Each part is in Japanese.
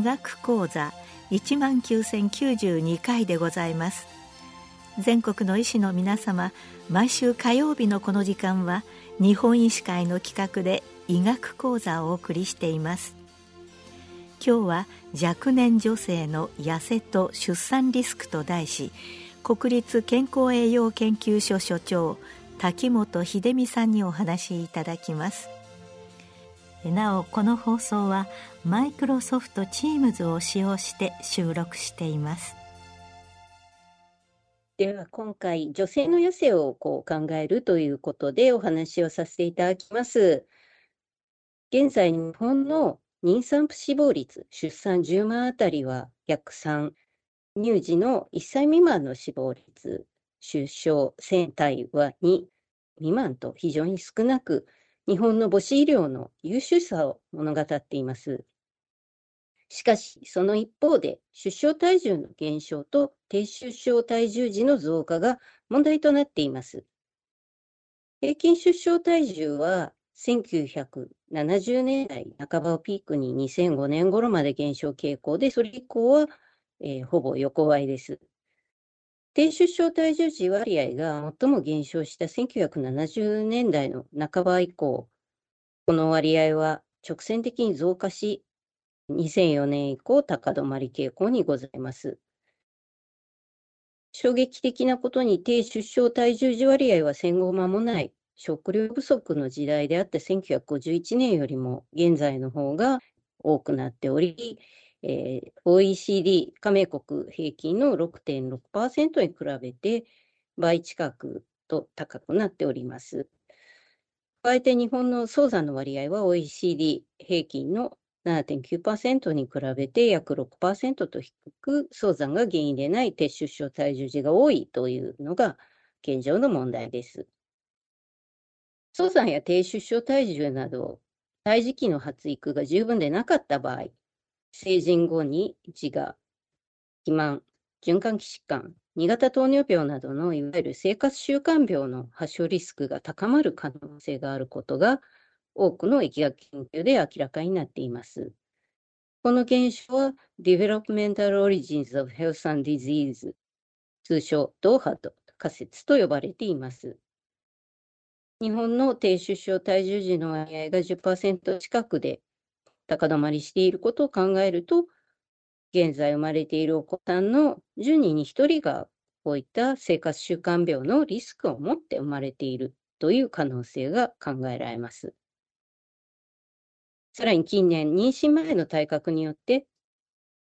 医学講座1万9092回でございます。全国の医師の皆様毎週火曜日のこの時間は日本医師会の企画で医学講座をお送りしています。今日は若年女性の痩せと出産リスクと題し国立健康栄養研究所所長滝本秀美さんにお話しいただきます。なおこの放送はマイクロソフト Teams を使用して収録しています。では今回女性の痩せをこう考えるということでお話をさせていただきます。現在日本の妊産婦死亡率出産10万あたりは約3乳児の1歳未満の死亡率出生船体は2未満と非常に少なく日本の母子医療の優秀さを物語っています。しかし、その一方で、出生体重の減少と低出生体重時の増加が問題となっています。平均出生体重は1970年代半ばをピークに2005年頃まで減少傾向で、それ以降は、えー、ほぼ横ばいです。低出生体重児割合が最も減少した1970年代の半ば以降、この割合は直線的に増加し、2004年以降高止まり傾向にございます。衝撃的なことに低出生体重児割合は戦後間もない食料不足の時代であった1951年よりも現在の方が多くなっており、えー、OECD 加盟国平均の6.6%に比べて倍近くと高くなっております。加えて日本の早産の割合は OECD 平均の7.9%に比べて約6%と低く、早産が原因でない低出生体重児が多いというのが現状の問題です。早産や低出生体重など、胎児期の発育が十分でなかった場合、成人後に自我、肥満、循環器疾患、2型糖尿病などのいわゆる生活習慣病の発症リスクが高まる可能性があることが多くの疫学研究で明らかになっています。この現象は Developmental Origins of Health and Disease 通称ドーハと仮説と呼ばれています。日本の低出生体重児の割合が10%近くで高止まりしていることを考えると、現在生まれているお子さんの10人に1人がこういった生活習慣病のリスクを持って生まれているという可能性が考えられます。さらに近年、妊娠前の体格によって、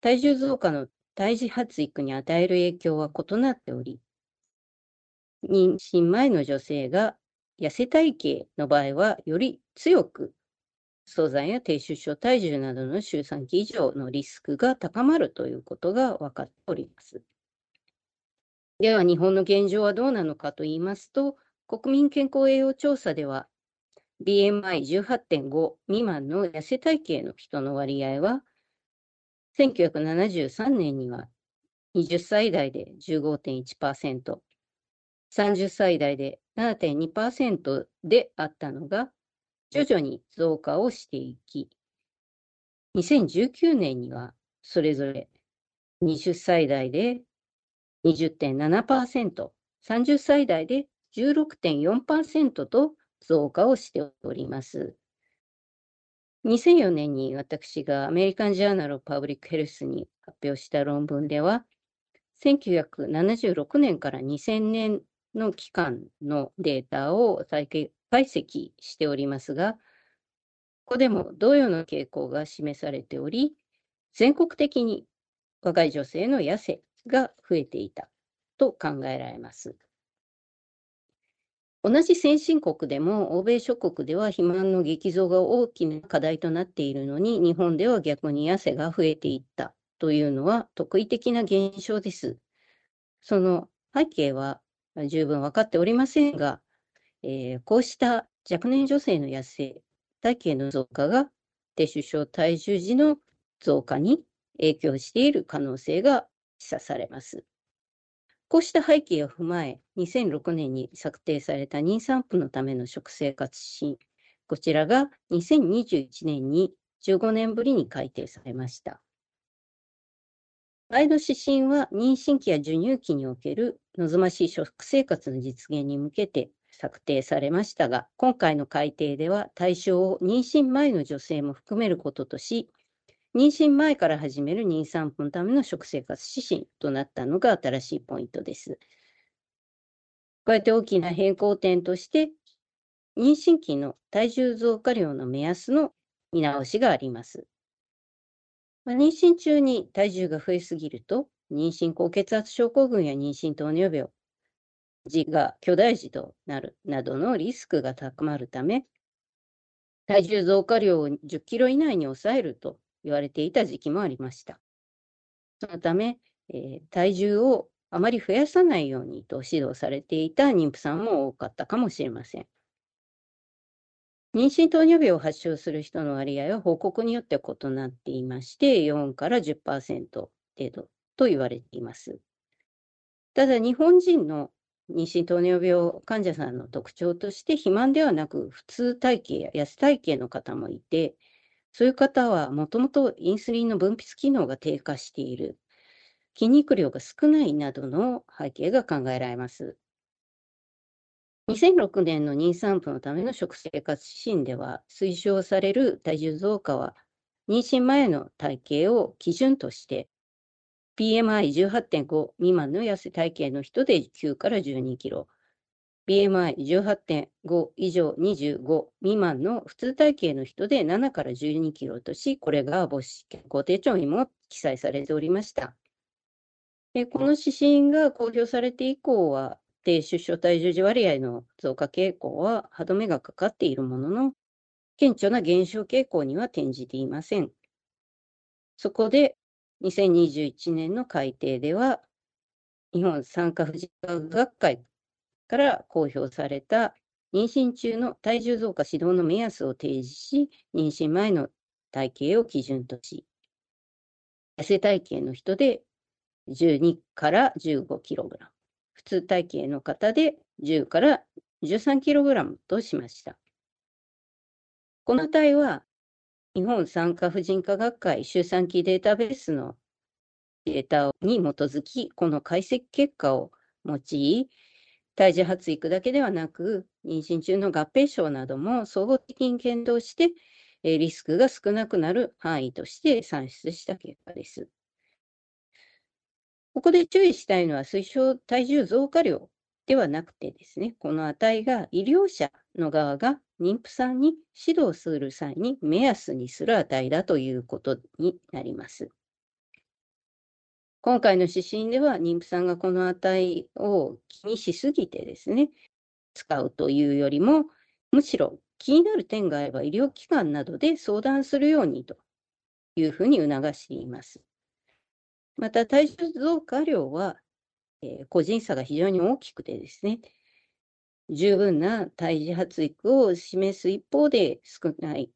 体重増加の胎児発育に与える影響は異なっており、妊娠前の女性が痩せ体型の場合は、より強く早産や低出生体重などの周産期以上のリスクが高まるということが分かっております。では、日本の現状はどうなのかといいますと、国民健康栄養調査では、BMI18.5 未満の痩せ体型の人の割合は、1973年には20歳代で15.1%、30歳代で7.2%であったのが、徐々に増加をしていき、2019年にはそれぞれ20歳代で20.7%、30歳代で16.4%と増加をしております。2004年に私がアメリカン・ジャーナル・パブリック・ヘルスに発表した論文では、1976年から2000年の期間のデータを再解析しておりますが、ここでも同様の傾向が示されており、全国的に若い女性の痩せが増えていたと考えられます。同じ先進国でも欧米諸国では肥満の激増が大きな課題となっているのに日本では逆に痩せが増えていったというのは特異的な現象です。その背景は十分分かっておりませんが、えー、こうした若年女性の痩せ体型の増加が低出生体重時の増加に影響している可能性が示唆されます。こうした背景を踏まえ、2006年に策定された妊産婦のための食生活指針、こちらが2021年に15年ぶりに改定されました。愛の指針は妊娠期や授乳期における望ましい食生活の実現に向けて策定されましたが、今回の改定では対象を妊娠前の女性も含めることとし、妊娠前から始める妊産婦のための食生活指針となったのが新しいポイントです。加えて大きな変更点として、妊娠期の体重増加量の目安の見直しがあります。ま妊娠中に体重が増えすぎると、妊娠高血圧症候群や妊娠糖尿病、児が巨大児となるなどのリスクが高まるため、体重増加量を10キロ以内に抑えると言われていた時期もありました。そのため、えー、体重をあまり増やさないようにと指導されていた妊婦さんも多かったかもしれません。妊娠糖尿病を発症する人の割合は報告によって異なっていまして、4から10%程度と言われています。ただ、日本人の妊娠糖尿病患者さんの特徴として、肥満ではなく、普通体型や痩せ体型の方もいて、そういう方はもともとインスリンの分泌機能が低下している、筋肉量が少ないなどの背景が考えられます。2006年の妊産婦のための食生活指針では、推奨される体重増加は、妊娠前の体型を基準として、BMI18.5 未満の痩せ体型の人で9から12キロ、BMI18.5 以上25未満の普通体型の人で7から12キロとし、これが母子健康手帳にも記載されておりました。この指針が公表されて以降は、低出生体重児割合の増加傾向は歯止めがかかっているものの、顕著な減少傾向には転じていません。そこで、2021年の改定では、日本産科婦人科学会から公表された妊娠中の体重増加指導の目安を提示し、妊娠前の体型を基準とし、痩せ体型の人で12から15キログラム。普通体型の方で10から13キログラムとしました。この値は、日本産科婦人科学会周産期データベースのデータに基づき、この解析結果を用い、胎児発育だけではなく、妊娠中の合併症なども総合的に検討して、リスクが少なくなる範囲として算出した結果です。ここで注意したいのは推奨体重増加量ではなくてですね、この値が医療者の側が妊婦さんに指導する際に目安にする値だということになります。今回の指針では妊婦さんがこの値を気にしすぎてですね、使うというよりも、むしろ気になる点があれば医療機関などで相談するようにというふうに促しています。また、体重増加量は、えー、個人差が非常に大きくてですね、十分な胎児発育を示す一方で少ない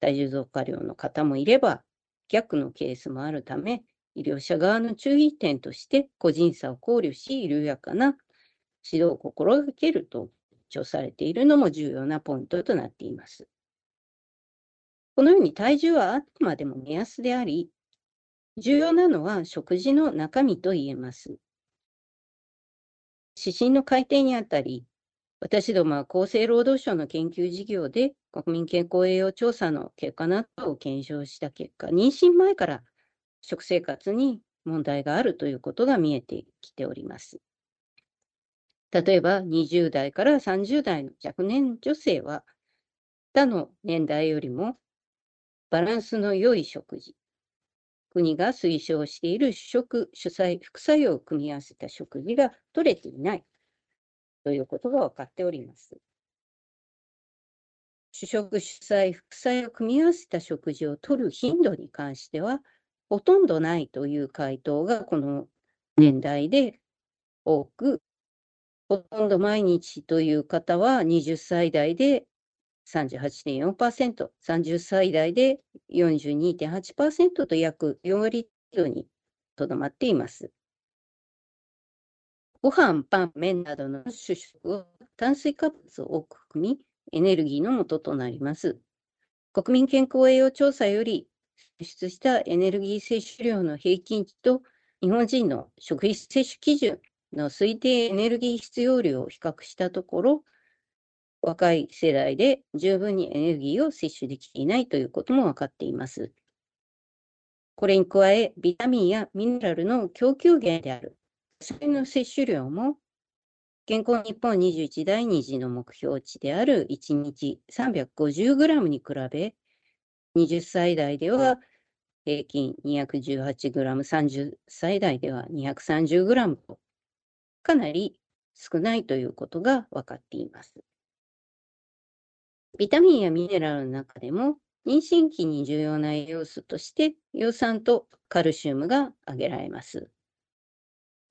体重増加量の方もいれば、逆のケースもあるため、医療者側の注意点として個人差を考慮し、緩やかな指導を心がけると主張されているのも重要なポイントとなっています。このように体重はあくまでも目安であり、重要なのは食事の中身と言えます。指針の改定にあたり、私どもは厚生労働省の研究事業で国民健康栄養調査の結果などを検証した結果、妊娠前から食生活に問題があるということが見えてきております。例えば20代から30代の若年女性は他の年代よりもバランスの良い食事、国が推奨している主食、主菜、副作用を組み合わせた食事が取れていないということが分かっております。主食、主菜、副菜を組み合わせた食事を取る頻度に関しては、ほとんどないという回答がこの年代で多く、ほとんど毎日という方は20歳代で38.4%、30歳代で42.8%と約4割程度にとどまっています。ご飯、パン、麺などの主食を炭水化物を多く含み、エネルギーの元となります。国民健康栄養調査より出したエネルギー摂取量の平均値と日本人の食費摂取基準の推定エネルギー必要量を比較したところ、若い世代で十分にエネルギーを摂取できていないということも分かっています。これに加え、ビタミンやミネラルの供給源である野菜の摂取量も、健康日本21第2次の目標値である1日 350g に比べ、20歳代では平均 218g、30歳代では 230g と、かなり少ないということが分かっています。ビタミンやミネラルの中でも、妊娠期に重要な栄養素として、葉酸とカルシウムが挙げられます。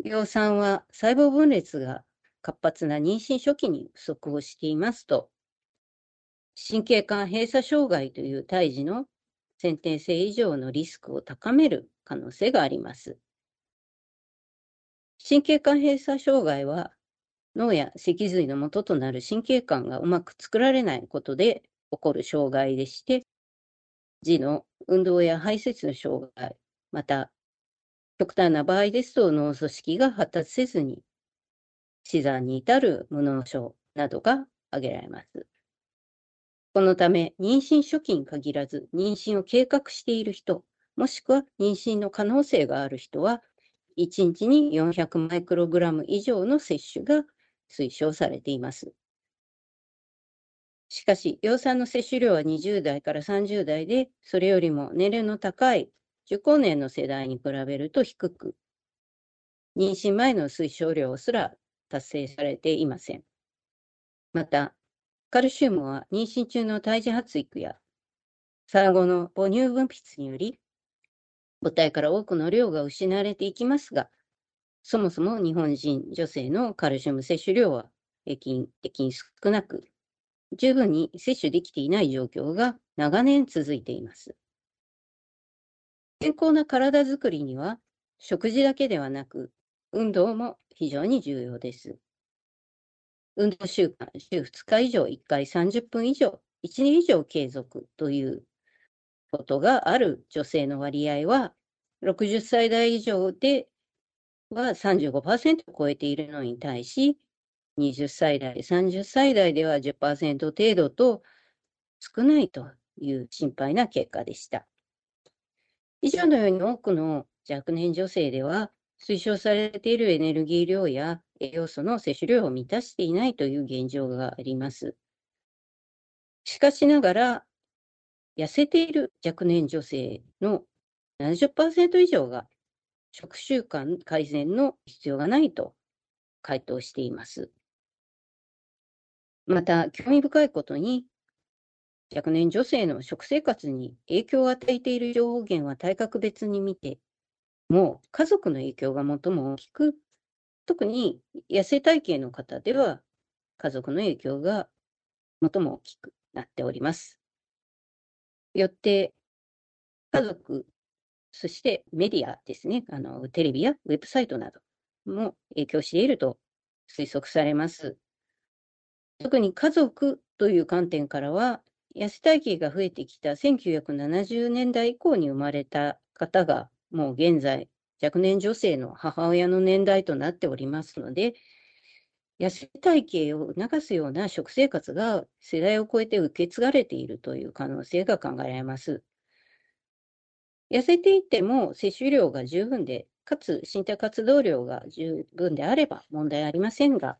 葉酸は細胞分裂が活発な妊娠初期に不足をしていますと、神経管閉鎖障害という胎児の先天性異常のリスクを高める可能性があります。神経管閉鎖障害は脳や脊髄の元となる神経管がうまく作られないことで起こる障害でして、児の運動や排泄の障害、また極端な場合ですと脳組織が発達せずに死産に至る無脳症などが挙げられます。このため、妊娠初期に限らず、妊娠を計画している人、もしくは妊娠の可能性がある人は、1日に400マイクログラム以上の摂取が推奨されています。しかし、葉酸の摂取量は20代から30代で、それよりも年齢の高い受講年の世代に比べると低く、妊娠前の推奨量すら達成されていません。また、カルシウムは妊娠中の胎児発育や産後の母乳分泌により、母体から多くの量が失われていきますが、そもそも日本人女性のカルシウム摂取量は平均的に少なく、十分に摂取できていない状況が長年続いています。健康な体づくりには、食事だけではなく、運動も非常に重要です。運動習慣、週2日以上、1回30分以上、1年以上継続ということがある女性の割合は、60歳代以上では35%を超えているのに対し、20歳代、30歳代では10%程度と少ないという心配な結果でした。以上のように多くの若年女性では、推奨されているエネルギー量や栄養素の摂取量を満たしていないという現状があります。しかしながら、痩せている若年女性の70%以上が食習慣改善の必要がないと回答しています。また、興味深いことに、若年女性の食生活に影響を与えている情報源は体格別に見て、もう家族の影響が最も大きく、特に痩せ体型の方では家族の影響が最も大きくなっております。よって、家族、そしてメディアですね、あのテレビやウェブサイトなども影響していると推測されます。特に家族という観点からは、痩せ体型が増えてきた1970年代以降に生まれた方が、もう現在、若年女性の母親の年代となっておりますので、痩せ体型を促すような食生活が世代を超えて受け継がれているという可能性が考えられます。痩せていても摂取量が十分で、かつ身体活動量が十分であれば問題ありませんが、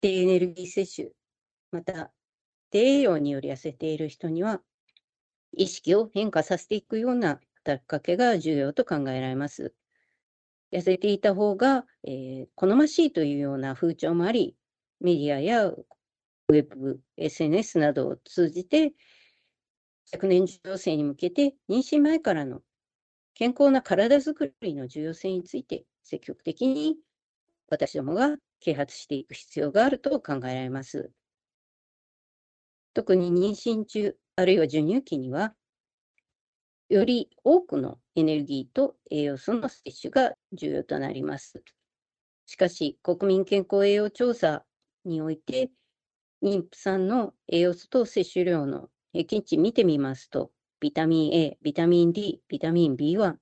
低エネルギー摂取、また低栄養により痩せている人には、意識を変化させていくような働きかけが重要と考えられます。痩せていた方が、えー、好ましいというような風潮もあり、メディアやウェブ、SNS などを通じて、昨年女性に向けて妊娠前からの健康な体づくりの重要性について積極的に私どもが啓発していく必要があると考えられます。特に妊娠中、あるいは授乳期には、より多くのエネルギーと栄養素の摂取が重要となります。しかし、国民健康栄養調査において、妊婦さんの栄養素と摂取量の平均値見てみますと、ビタミン A、ビタミン D、ビタミン B1、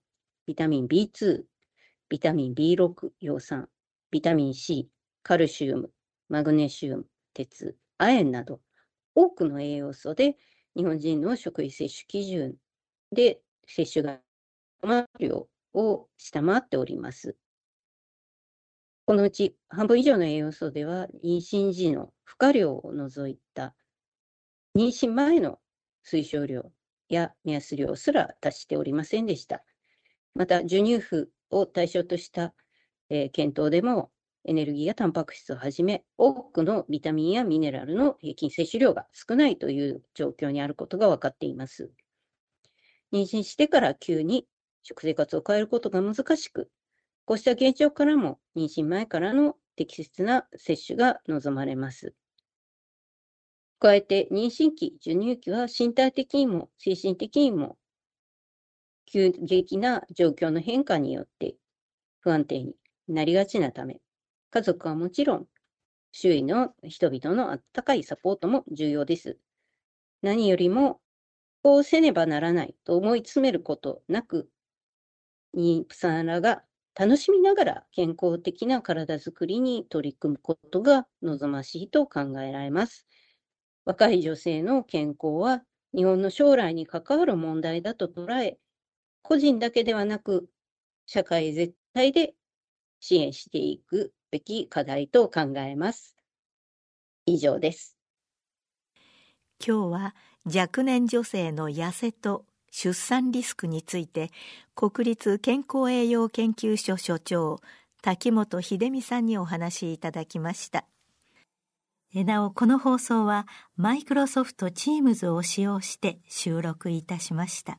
ビタミン B2、ビタミン B6 葉酸、ビタミン C、カルシウム、マグネシウム、鉄、亜鉛など、多くの栄養素で日本人の食事摂取基準で摂取が量を下回っております。このうち半分以上の栄養素では、妊娠時の負荷量を除いた妊娠前の推奨量や目安量すら達しておりませんでした。また、授乳婦を対象とした、えー、検討でも、エネルギーやタンパク質をはじめ、多くのビタミンやミネラルの平均摂取量が少ないという状況にあることが分かっています。妊娠してから急に食生活を変えることが難しく、こうした現状からも妊娠前からの適切な接種が望まれます。加えて、妊娠期、授乳期は身体的にも精神的にも急激な状況の変化によって不安定になりがちなため、家族はもちろん、周囲の人々の温かいサポートも重要です。何よりも、こうせねばならないと思い詰めることなく、妊婦さんらが楽しみながら健康的な体づくりに取り組むことが望ましいと考えられます。若い女性の健康は日本の将来に関わる問題だと捉え、個人だけではなく社会全体で支援していくべき課題と考えます。以上です。今日は若年女性の痩せと出産リスクについて国立健康栄養研究所所長滝本秀美さんにお話しいただきましたなおこの放送はマイクロソフト Teams を使用して収録いたしました